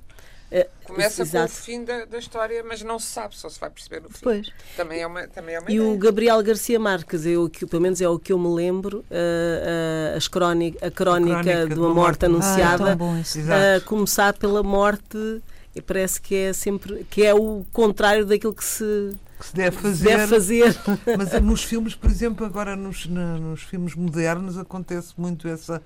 ah, começa com o exato. fim da, da história mas não se sabe só se vai perceber no fim Pois. também é uma também é uma E ideia. o Gabriel Garcia Marques, eu, que, pelo menos é o que eu me lembro, ah, ah, as crónica, a crónica, crónica de uma morte morte Ah, é anunciada. Exato. a começar pela morte, e parece que é sempre que é o contrário daquilo que se que se deve fazer. deve fazer. *laughs* Mas eh, nos filmes, por exemplo, agora nos, nos filmes modernos acontece muito essa.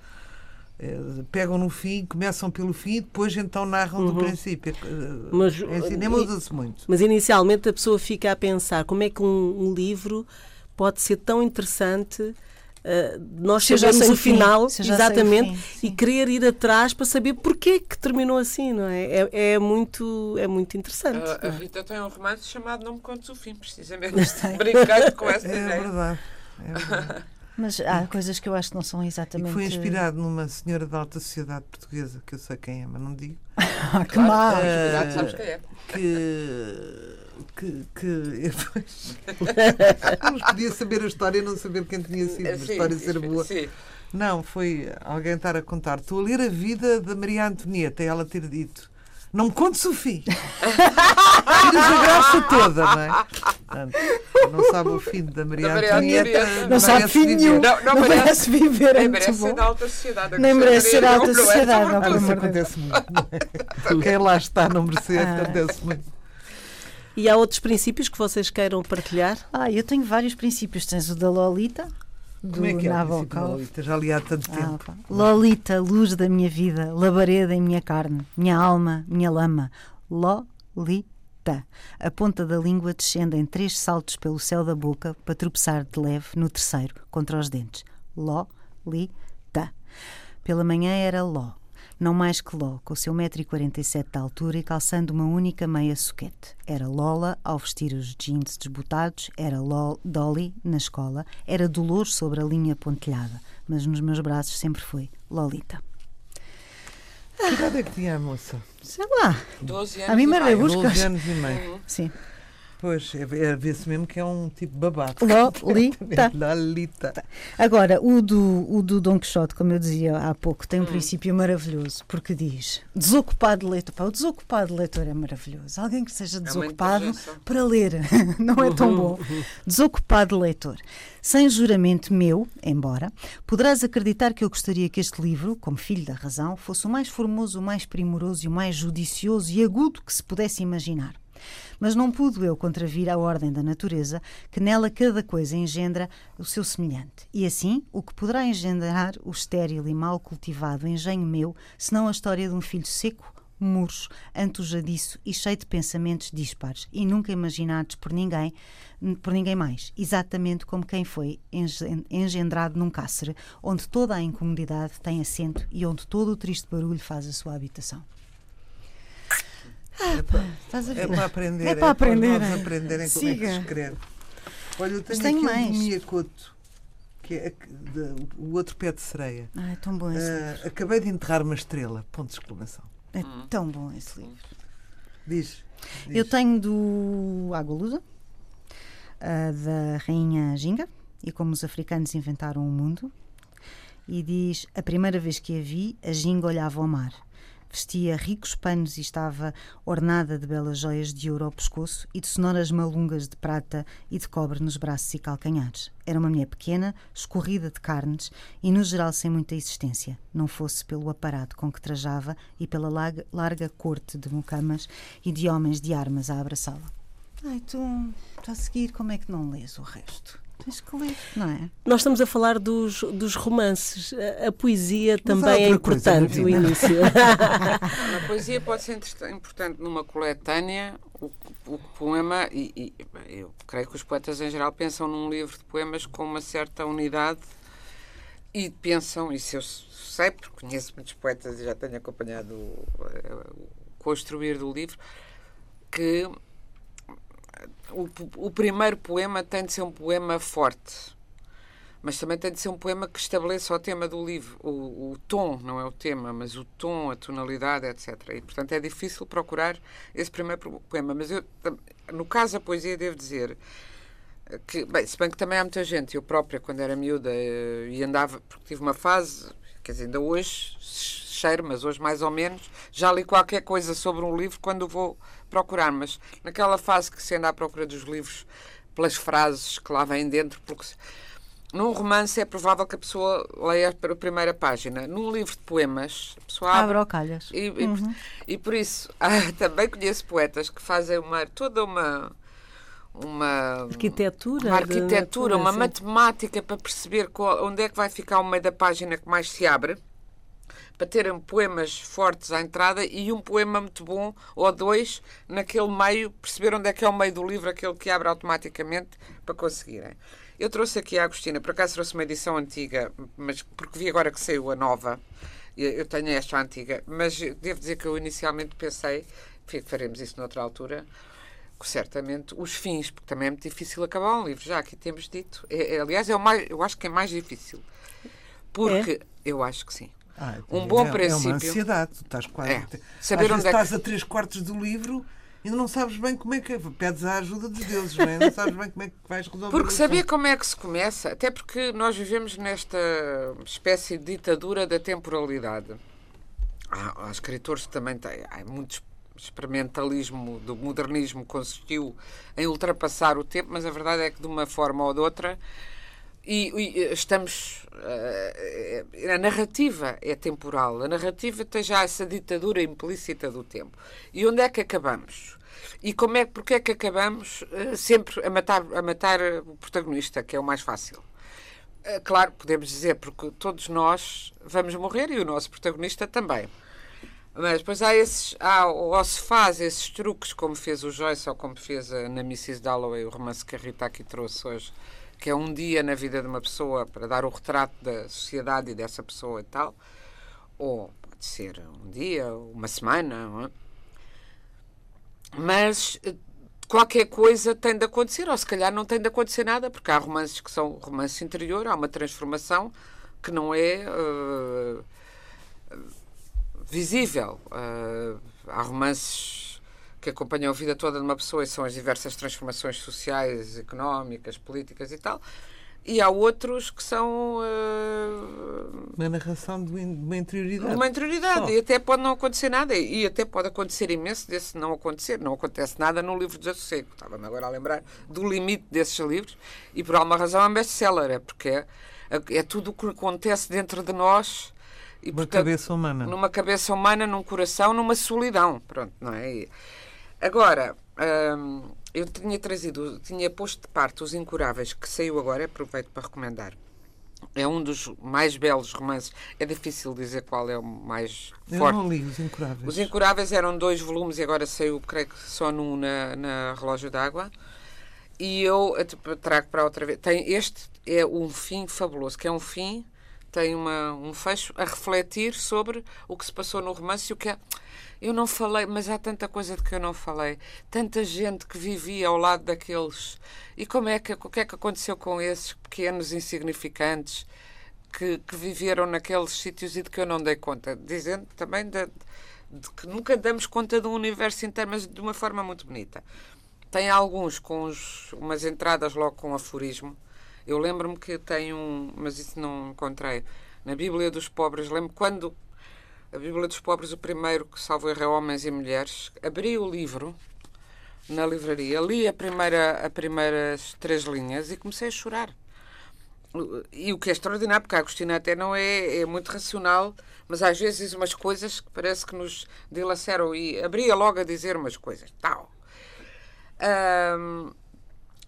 Eh, pegam no fim, começam pelo fim e depois então narram do princípio. Eh, Uhum. Mas, em cinema usa-se muito. Mas inicialmente a pessoa fica a pensar como é que um, um livro pode ser tão interessante. uh, nós Se sabemos sei o fim, final, o exatamente, fim, e querer ir atrás para saber porquê que terminou assim, não é? É, é muito, é muito interessante. A- a é? Rita tem um romance chamado Não Me Contes o Fim, precisamente. *laughs* Brincando com essa É ideia. verdade. É verdade. *laughs* Mas há coisas que eu acho que não são E exatamente. que foi inspirado numa senhora da alta sociedade portuguesa, que eu sei quem é, mas não digo, *laughs* Ah, que Claro, má! mas cuidado, sabes quem é. que. Que, que *laughs* mas podia saber a história e não saber quem tinha sido, a Sim, história ser boa. sim. Não, foi alguém estar a contar. Estou a ler a vida da Maria Antonieta e ela ter dito. Não me contes o fim. Tiras a graça toda, não é? Portanto, não sabe o fim da Maria, Da Maria Antonieta. Antonieta. Não sabe merece fim nenhum. Não, não Não merece. merece viver, é Nem muito merece ser da alta sociedade. Nem merece ser da Não, alta não é sociedade. Ah, mas isso acontece muito. não é? Quem lá está não merecer, Ah. acontece muito. E há outros princípios que vocês queiram partilhar? Ah, eu tenho vários princípios. Tens o da Lolita, do Como é que é Nabokov. Lolita? Já li há tanto Ah, tempo. Lolita, luz da minha vida, labareda em minha carne, minha alma, minha lama. Lolita. A ponta da língua descende em três saltos pelo céu da boca para tropeçar de leve no terceiro, contra os dentes. Lolita. Pela manhã era Ló. Não mais que Ló, com o seu 1,47m de altura e calçando uma única meia soquete. Era Lola ao vestir os jeans desbotados, era Lol, Dolly na escola, era Dolores sobre a linha pontilhada, mas nos meus braços sempre foi Lolita. Que idade é que tinha a moça? Sei lá, 12 anos. A mim e me. Busca. 12 anos e meio. sim. Pois, é, é vê-se mesmo que é um tipo babado. Lolita. Lolita. Agora, o do, o do Dom Quixote, como eu dizia há pouco, Hum. tem um princípio maravilhoso, porque diz desocupado leitor. Pá, o desocupado leitor é maravilhoso. Alguém que seja desocupado interjeição. para ler. *laughs* Não é tão bom. Desocupado leitor. Sem juramento meu, embora, poderás acreditar que eu gostaria que este livro, como filho da razão, fosse o mais formoso, o mais primoroso e o mais judicioso e agudo que se pudesse imaginar. Mas não pude eu contravir a ordem da natureza, que nela cada coisa engendra o seu semelhante. E assim, o que poderá engendrar o estéril e mal cultivado engenho meu, senão a história de um filho seco, murcho, antojadiço e cheio de pensamentos dispares e nunca imaginados por ninguém, por ninguém mais, exatamente como quem foi engen- engendrado num cácere, onde toda a incomodidade tem assento e onde todo o triste barulho faz a sua habitação. Ah, pá, estás a É ver? para aprender. É para aprender, os novos é. aprenderem como é que Siga. se escreve. Olha, eu tenho tenho aqui mais. um de Miyakoto, que é de- o outro pé de sereia. Ah, é tão bom esse livro. Ah, acabei de enterrar uma estrela. Ponto de exclamação. É tão bom esse livro. Diz. diz. Eu tenho do Água Lusa, ah, da Rainha Ginga, e como os africanos inventaram o mundo. E diz: A primeira vez que a vi, a Ginga olhava ao mar. Vestia ricos panos e estava ornada de belas joias de ouro ao pescoço e de sonoras malungas de prata e de cobre nos braços e calcanhares. Era uma mulher pequena, escorrida de carnes e, no geral, sem muita existência, não fosse pelo aparato com que trajava e pela larga, larga corte de mucamas e de homens de armas a abraçá-la. Ai, tu, a seguir, como é que não lês o resto? Tens que ler, não é? Nós estamos a falar dos, dos romances. A, a poesia Mas também é importante, o início. *laughs* *laughs* A poesia pode ser importante numa coletânea, o, o poema, e, e eu creio que os poetas em geral pensam num livro de poemas com uma certa unidade e pensam, isso eu sei, porque conheço muitos poetas e já tenho acompanhado o, eh, o construir do livro, que o, o primeiro poema tem de ser um poema forte. Mas também tem de ser um poema que estabeleça o tema do livro, o, o tom, não é o tema, mas o tom, a tonalidade, etc. E, portanto, é difícil procurar esse primeiro poema. Mas eu, no caso da poesia, devo dizer que, bem, se bem que também há muita gente, eu própria, quando era miúda eh, e andava, porque tive uma fase, quer dizer, ainda hoje cheiro, mas hoje mais ou menos, já li qualquer coisa sobre um livro quando vou procurar, mas naquela fase que se anda à procura dos livros pelas frases que lá vêm dentro, porque num romance é provável que a pessoa leia para a primeira página. Num livro de poemas, a pessoa abre Abre ao calhas. e, e- e por isso *laughs* ah, também conheço poetas que fazem uma, toda uma uma Arquitetura uma, arquitetura, uma matemática para perceber qual- onde é que vai ficar o meio da página que mais se abre para terem poemas fortes à entrada e um poema muito bom ou dois naquele meio, perceber onde é que é o meio do livro, aquele que abre automaticamente para conseguirem. Eu trouxe aqui a Agostina, por acaso trouxe uma edição antiga, mas porque vi agora que saiu a nova. Eu tenho esta antiga, mas devo dizer que eu inicialmente pensei, faremos isso noutra altura, que certamente os fins, porque também é muito difícil acabar um livro, já aqui temos dito. É- é- aliás, é o mais, eu acho que é mais difícil. Porque eu acho que sim. Ah, Um bom é, princípio. É uma ansiedade. Tu estás quase. É. Saber onde é que- estás a três quartos do livro e não sabes bem como é que. Pedes a ajuda dos deuses, não é? Não sabes bem como é que vais resolver Porque saber como é que se começa, até porque nós vivemos nesta espécie de ditadura da temporalidade. Há, há escritores que também têm. Há muito experimentalismo do modernismo consistiu em ultrapassar o tempo, mas a verdade é que de uma forma ou de outra. E, e, estamos. eh, a narrativa é temporal. A narrativa tem já essa ditadura implícita do tempo. E onde é que acabamos? E como é, porque é que acabamos eh, sempre a matar, a matar o protagonista, que é o mais fácil? Eh, Claro, podemos dizer, porque todos nós vamos morrer e o nosso protagonista também. Mas depois há esses, há, ou se faz esses truques, como fez o Joyce ou como fez a, na Mrs. Dalloway, o romance que a Rita aqui trouxe hoje, que é um dia na vida de uma pessoa para dar o retrato da sociedade e dessa pessoa e tal. Ou pode ser um dia, uma semana, é? mas eh, qualquer coisa tem de acontecer, ou se calhar não tem de acontecer nada, porque há romances que são romance interior, há uma transformação que não é eh, visível. Eh, há romances que acompanham a vida toda de uma pessoa e são as diversas transformações sociais, económicas, políticas e tal. E há outros que são uh, Uma narração de uma- de uma interioridade. uma interioridade Só. e até pode não acontecer nada e até pode acontecer imenso desse não acontecer. Não acontece nada no livro de Desassossego. Estava-me agora a lembrar do limite desses livros e por alguma razão é um best-seller, é porque é, é tudo o que acontece dentro de nós e Uma portanto, cabeça humana. numa cabeça humana, num coração, numa solidão. Pronto, não é? E- Agora, hum, eu tinha trazido, tinha posto de parte Os Incuráveis, que saiu agora, aproveito para recomendar. É um dos mais belos romances. É difícil dizer qual é o mais Eu forte. não li Os Incuráveis. Os Incuráveis eram dois volumes e agora saiu, creio que só num na, na Relógio d'Água. E eu eh, tipo, trago para outra vez. Tem, este é um fim fabuloso, que é um fim, tem uma, um fecho a refletir sobre o que se passou no romance e o que é. Eu não falei, mas há tanta coisa de que eu não falei. Tanta gente que vivia ao lado daqueles. E como é que, o que é que aconteceu com esses pequenos insignificantes que, que viveram naqueles sítios e de que eu não dei conta? Dizendo também de, de que nunca damos conta do universo inteiro, mas de uma forma muito bonita. Tem alguns com os- umas entradas logo com aforismo. Eu lembro-me que tem um, mas isso não encontrei. Na Bíblia dos Pobres, lembro quando a Bíblia dos Pobres, o primeiro que salvo erro é Homens e Mulheres, abri o livro na livraria, li a primeira, a primeiras três linhas e comecei a chorar. E o que é extraordinário, porque a Agostina até não é, é muito racional, mas às vezes diz umas coisas que parece que nos dilaceram e abria logo a dizer umas coisas. Tal.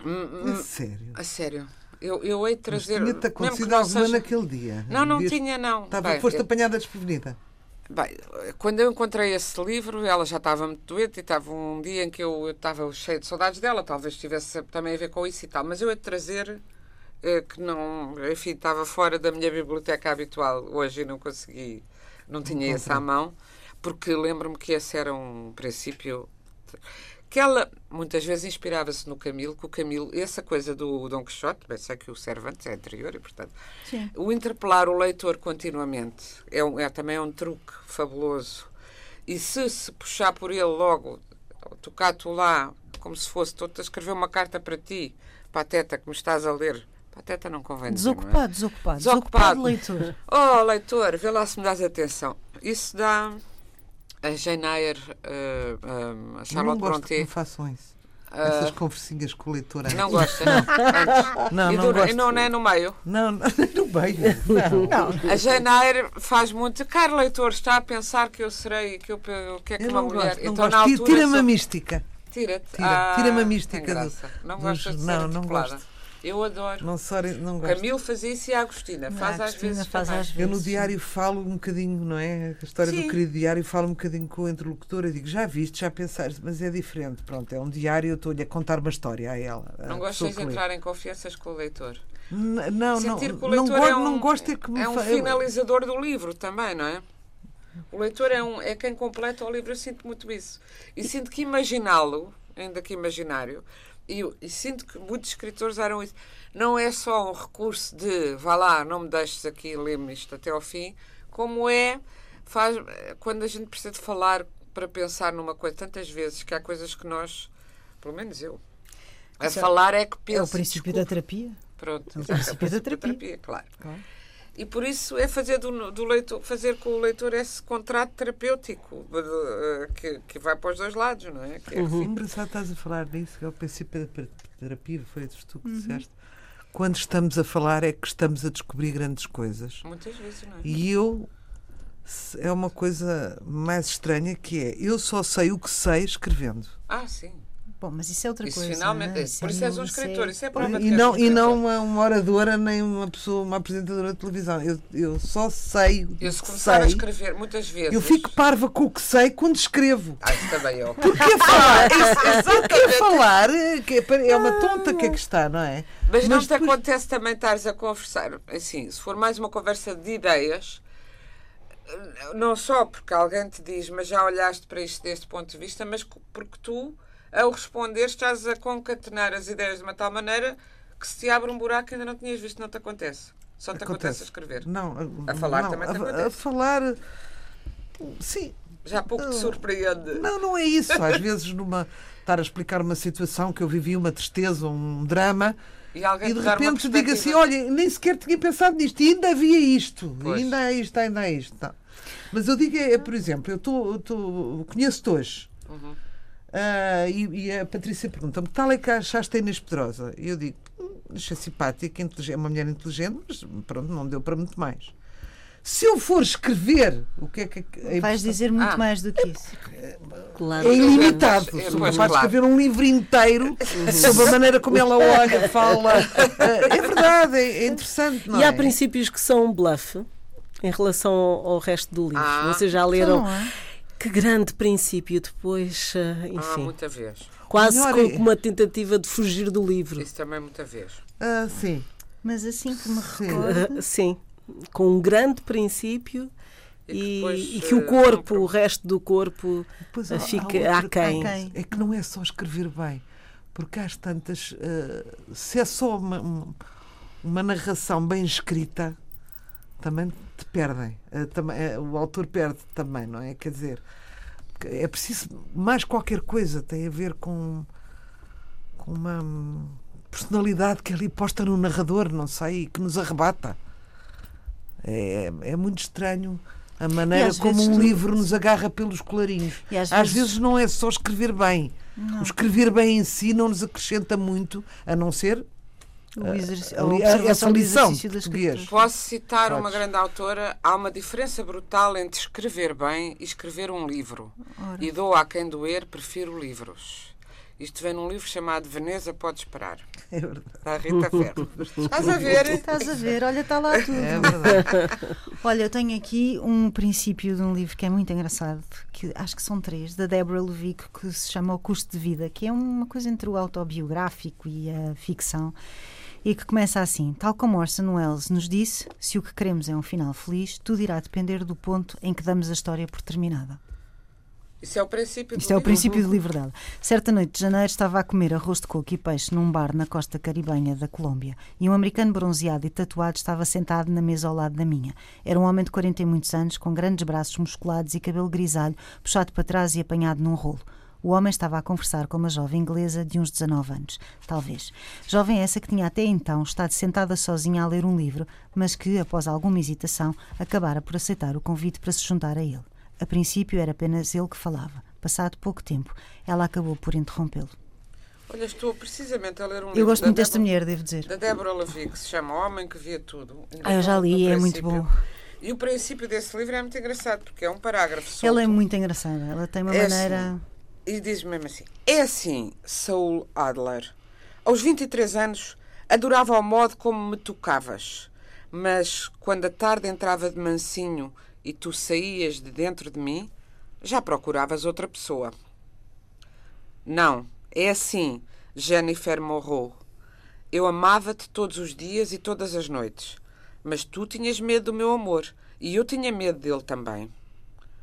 Hum, A sério. a sério. Eu, eu hei de Mas trazer. tinha-te mesmo que acontecido não alguma seja- naquele dia. Não, não Devias- tinha, não. Estava, Bem, foste eu- apanhada desprevenida. Bem, quando eu encontrei esse livro, ela já estava muito doente e estava um dia em que eu eu estava cheio de saudades dela, talvez tivesse também a ver com isso e tal, mas eu ia trazer eh, que não, enfim, estava fora da minha biblioteca habitual hoje e não consegui, não tinha esse à mão, porque lembro-me que esse era um princípio que ela muitas vezes inspirava-se no Camilo, que o Camilo, essa coisa do Dom Quixote, bem sei que o Cervantes é anterior e, portanto, Sim. o interpelar o leitor continuamente é, um- é também um truque fabuloso. E se se puxar por ele logo, tocar-te lá, como se fosse, estou-te a escrever uma carta para ti, Pateta, que me estás a ler. Pateta não convém dizer, não é? Desocupado, desocupado. Desocupado. Desocupado, leitor. Oh, leitor, vê lá se me dás atenção. Isso dá a Jane Eyre, eh, eh, a não Charlotte gosto me Brontë. façam isso. Ah, Essas conversinhas com o leitor antes. Não gosta? Antes. Não, e, não gosto. e não é no meio? Não, não, no meio. Não. A Jane Eyre faz muito. Caro leitor, está a pensar que eu serei, que eu, o que é que Eu uma não mulher. gosto. Não então, na gosto. altura. Tira-me a mística. Tira-te. Tira- Ah, tira-me a mística do-. Não dos- gostas de ser não, não gosto. Eu adoro. Não, sorry, não gosto. Camilo fazia isso e a Agostina. Faz A às Agostina vezes. faz às Eu no diário falo um bocadinho, não é? A história Sim. do querido diário falo um bocadinho com o interlocutor. Eu digo, já viste, já pensaste, mas é diferente. Pronto, é um diário, eu estou-lhe a contar uma história a ela. a Não gostas de entrar em confianças com o leitor. N- Não, não, Sentir que o não, leitor gosto, é um, não gosto é que me é um fa- eu- finalizador do livro também, não é? O leitor é, um, é quem completa o livro. Eu sinto muito isso. E sinto que imaginá-lo, ainda que imaginário, e, eu- sinto que muitos escritores eram isso. Não é só um recurso de vá lá, não me deixes aqui, lê-me isto até ao fim, como é faz, quando a gente precisa de falar para pensar numa coisa tantas vezes que há coisas que nós, pelo menos eu, a Isso é- falar é que penso. É o princípio da desculpe. terapia. Pronto, É o exato, é princípio da terapia. claro. Claro. E por isso é fazer do, do leitor, fazer com o leitor esse contrato terapêutico eh, que, que vai para os dois lados, não é? Que é recíproco. engraçado estás a falar nisso, que é o princípio da terapia, foi tu que Uhum. disseste. Quando estamos a falar é que estamos a descobrir grandes coisas. Muitas vezes, não é? E eu é uma coisa mais estranha que é eu só sei o que sei escrevendo. Ah, sim. Bom, mas isso é outra Isso coisa. finalmente. não é? Por isso és um é- escritor. Isso é prova E és não, um e não uma, uma oradora nem uma pessoa, uma apresentadora de televisão. Eu, eu só sei o Eu se começar a sei. escrever muitas vezes. Eu fico parva com o que sei quando escrevo. Ah, isso também eu. Porque a *laughs* falar, porque a falar é é é uma tonta que é que está, não é? Mas, não Mas te depois- acontece também estares a conversar, assim, se for mais uma conversa de ideias, não só porque alguém te diz, mas já olhaste para isto deste ponto de vista, mas porque tu, ao responder, estás a concatenar as ideias de uma tal maneira que se te abre um buraco que ainda não tinhas visto, não te acontece. Só te acontece, a escrever. Não, A falar não, também te a, acontece. a falar, sim, Já pouco te surpreende. Não, não é isso. Às vezes, numa estar a explicar uma situação que eu vivi, uma tristeza, um drama, E e de te repente digo assim: olha, nem sequer tinha pensado nisto, e ainda havia isto, Pois. ainda há isto, ainda há isto. Não. Mas eu digo, é, por exemplo, eu tô, tô- conheço-te hoje. Uhum. Ah, e, e a Patrícia pergunta-me: que tal é que achaste a Inês Pedrosa? E eu digo: "Hum, achei simpática, inteligente, é uma mulher inteligente, mas pronto, não deu para muito mais. Se eu for escrever, o que é que. é Vais dizer muito Ah. mais do que isso. Claro. É ilimitado. É, pois, capaz de claro. escrever um livro inteiro sobre a maneira como ela *laughs* olha, fala. Ah, É verdade, é é interessante. Não E há é? princípios que são um bluff em relação ao, resto do livro. Ah. Vocês já leram? Não é? Que grande princípio. Depois, ah, Ah, enfim, muita vez. quase Melhor com é- uma tentativa de fugir do livro. Isso também muita vez. Ah, sim. Mas assim que me Sim. recordo. Ah, *laughs* Sim, com um grande princípio E que e, depois, e que o eh, corpo, não- o resto do corpo, Depois ah, há- há fica outra- aquém. aquém. É que não é só escrever bem, porque às tantas, ah, se é só uma, um- uma narração bem escrita, também te perdem. Também, ah, o autor perde também, não é? Quer dizer, é preciso mais qualquer coisa, tem a ver com, com uma personalidade que é ali posta no narrador, não sei, e que nos arrebata. É, é muito estranho a maneira como um tu- livro nos agarra pelos colarinhos. Às Às, vezes- vezes... não é só escrever bem. O escrever bem em si não nos acrescenta muito, a não ser a ali- observação essa do lição de português. Posso citar uma Podes. grande autora. Há uma diferença brutal entre escrever bem e escrever um livro. E dou a quem doer, prefiro livros. Isto vem num livro chamado Veneza Pode Esperar, É verdade. da Rita Ferro. Estás a ver? Estás a ver, olha, está lá tudo. É verdade. Olha, eu tenho aqui um princípio de um livro que é muito engraçado, que acho que são três, da Deborah Levick, que se chama O Custo de Vida, que é uma coisa entre o autobiográfico e a ficção, e que começa assim: Tal como Orson Welles nos disse, se o que queremos é um final feliz, tudo irá depender do ponto em que damos a história por terminada. Isso é o princípio Isto do é o livro. princípio do livro dela. Certa noite de janeiro estava a comer arroz de coco e peixe num bar na costa caribenha da Colômbia e um americano bronzeado e tatuado estava sentado na mesa ao lado da minha. Era um homem de 40 e muitos anos, com grandes braços musculados e cabelo grisalho, puxado para trás e apanhado num rolo. O homem estava a conversar com uma jovem inglesa de uns 19 anos, talvez. Jovem essa que tinha até então estado sentada sozinha a ler um livro, mas que, após alguma hesitação, acabara por aceitar o convite para se juntar a ele. A princípio era apenas ele que falava. Passado pouco tempo, ela acabou por interrompê-lo. Olha, estou precisamente a ler um livro. Eu gosto muito desta mulher, devo dizer. Da Deborah Levi, que se chama Homem que Via Tudo. Ah, eu já li, é muito bom. E o princípio desse livro é muito engraçado, porque é um parágrafo solto. Ela é muito engraçada. Ela tem uma É maneira. E diz mesmo assim: É assim, Saul Adler. Aos 23 anos, adorava o modo como me tocavas. Mas quando a tarde entrava de mansinho e tu saías de dentro de mim, já procuravas outra pessoa. Não, é assim, Jennifer Morrow. Eu amava-te todos os dias e todas as noites. Mas tu tinhas medo do meu amor e eu tinha medo dele também.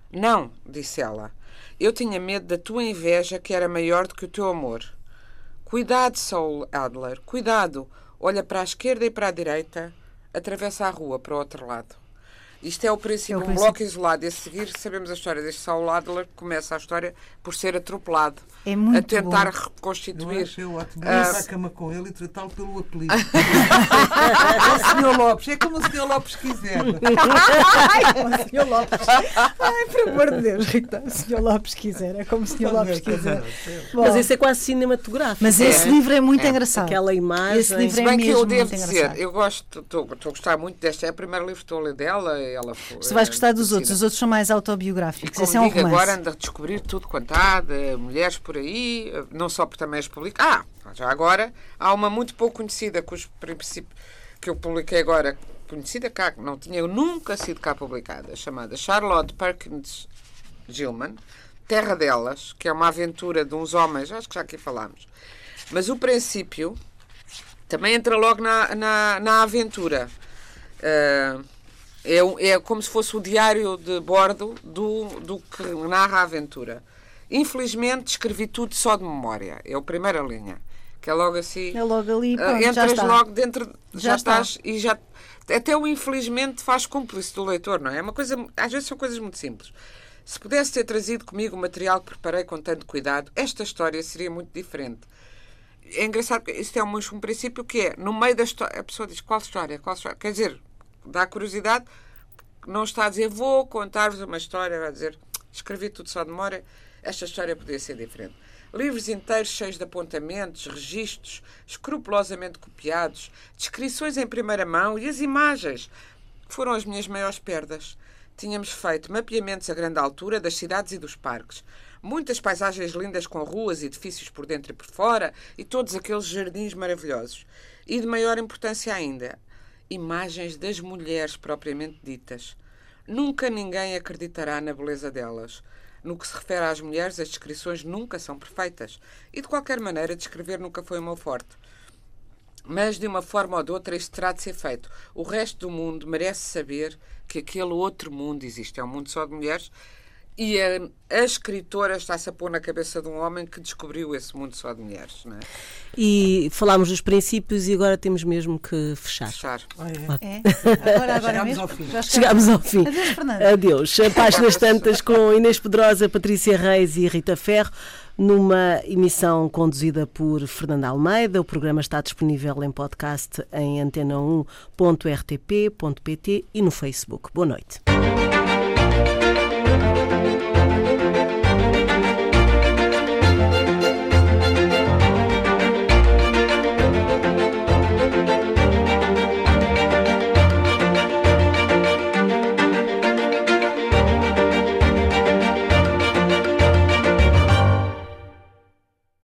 Não, disse ela. Eu tinha medo da tua inveja que era maior do que o teu amor. Cuidado, Saul Adler, cuidado. Olha para a esquerda e para a direita, atravessa a rua para o outro lado. Isto é o princípio, É o um princípio. bloco isolado. E a seguir sabemos a história deste Saul Adler, que começa a história por ser atropelado. É muito a tentar bom. Eu reconstituir. acho eu ótimo. Ah, Ir para a cama com ele e tratá-lo pelo apelido. *laughs* é o Sr. Lopes, é como o Sr. Lopes quiser. Ai, o Sr. Lopes. Ai, por amor de Deus, Rita. O Sr. Lopes quiser. É como o Sr. Lopes quiser. Bom, Mas esse é quase cinematográfico. mas não esse é? livro é muito É. engraçado. Aquela imagem. Esse livro Se é bem que eu mesmo devo dizer, engraçado. eu gosto, estou estou a gostar muito desta, é o primeiro livro que estou a ler dela. E Ela foi, Se vais gostar dos outros, os outros são mais E autobiográficos. como Esse é um digo, romance. agora anda a descobrir tudo quanto há, de mulheres por aí, não só porque também as publica. Ah, já agora, há uma muito pouco conhecida, cujo princípio que eu publiquei agora, conhecida cá, não tinha nunca sido cá publicada, chamada Charlotte Perkins Gilman, Terra delas, que é uma aventura de uns homens, acho que já aqui falámos. Mas o princípio também entra logo na, na, na aventura. Ah, é, é como se fosse o diário de bordo do, do que narra a aventura. Infelizmente, escrevi tudo só de memória. É a primeira linha. Que é logo assim. É logo ali, ah, pronto, já entras está. logo dentro. Já, Já está. estás e já. Até o infelizmente faz cúmplice do leitor, não é? É uma coisa. Às vezes são coisas muito simples. Se pudesse ter trazido comigo o material que preparei com tanto cuidado, esta história seria muito diferente. É engraçado, isto é um, um princípio que é, no meio da história, a pessoa diz qual história, qual história? Quer dizer, dá curiosidade, não está a dizer vou contar-vos uma história, vai dizer escrevi tudo só de memória, esta história podia ser diferente. Livros inteiros cheios de apontamentos, registros, escrupulosamente copiados, descrições em primeira mão e as imagens foram as minhas maiores perdas. Tínhamos feito mapeamentos a grande altura das cidades e dos parques. Muitas paisagens lindas com ruas e edifícios por dentro e por fora e todos aqueles jardins maravilhosos. E de maior importância ainda, imagens das mulheres propriamente ditas. Nunca ninguém acreditará na beleza delas. No que se refere às mulheres, as descrições nunca são perfeitas. E de qualquer maneira, descrever nunca foi o meu forte. Mas, de uma forma ou de outra, isto terá de ser feito. O resto do mundo merece saber que aquele outro mundo existe. É um mundo só de mulheres e a, a escritora está-se a pôr na cabeça de um homem que descobriu esse mundo só de mulheres. Não é? E falámos dos princípios e agora temos mesmo que fechar. Fechar. É? Agora, agora Chegámos mesmo? ao fim. Chegámos ao fim. Adeus, Fernanda. Adeus. *laughs* Páginas tantas com Inês Pedrosa, Patrícia Reis e Rita Ferro, numa emissão conduzida por Fernanda Almeida. O programa está disponível em podcast em antena1.rtp.pt e no Facebook. Boa noite.